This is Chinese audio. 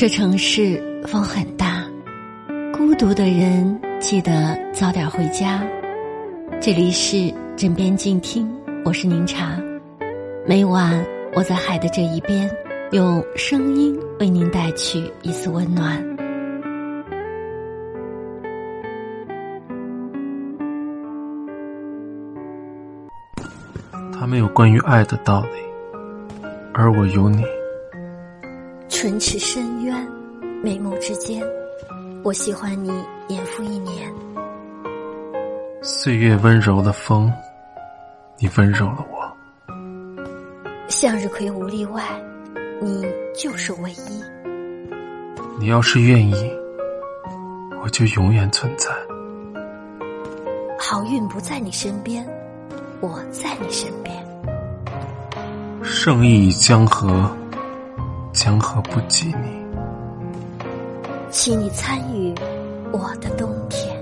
这城市风很大，孤独的人记得早点回家。这里是枕边静听，我是宁茶。每晚我在海的这一边，用声音为您带去一丝温暖。他没有关于爱的道理，而我有你。唇齿深渊，眉目之间，我喜欢你年复一年。岁月温柔的风，你温柔了我。向日葵无例外，你就是唯一。你要是愿意，我就永远存在。好运不在你身边，我在你身边。盛意已江河。江河不及你，请你参与我的冬天。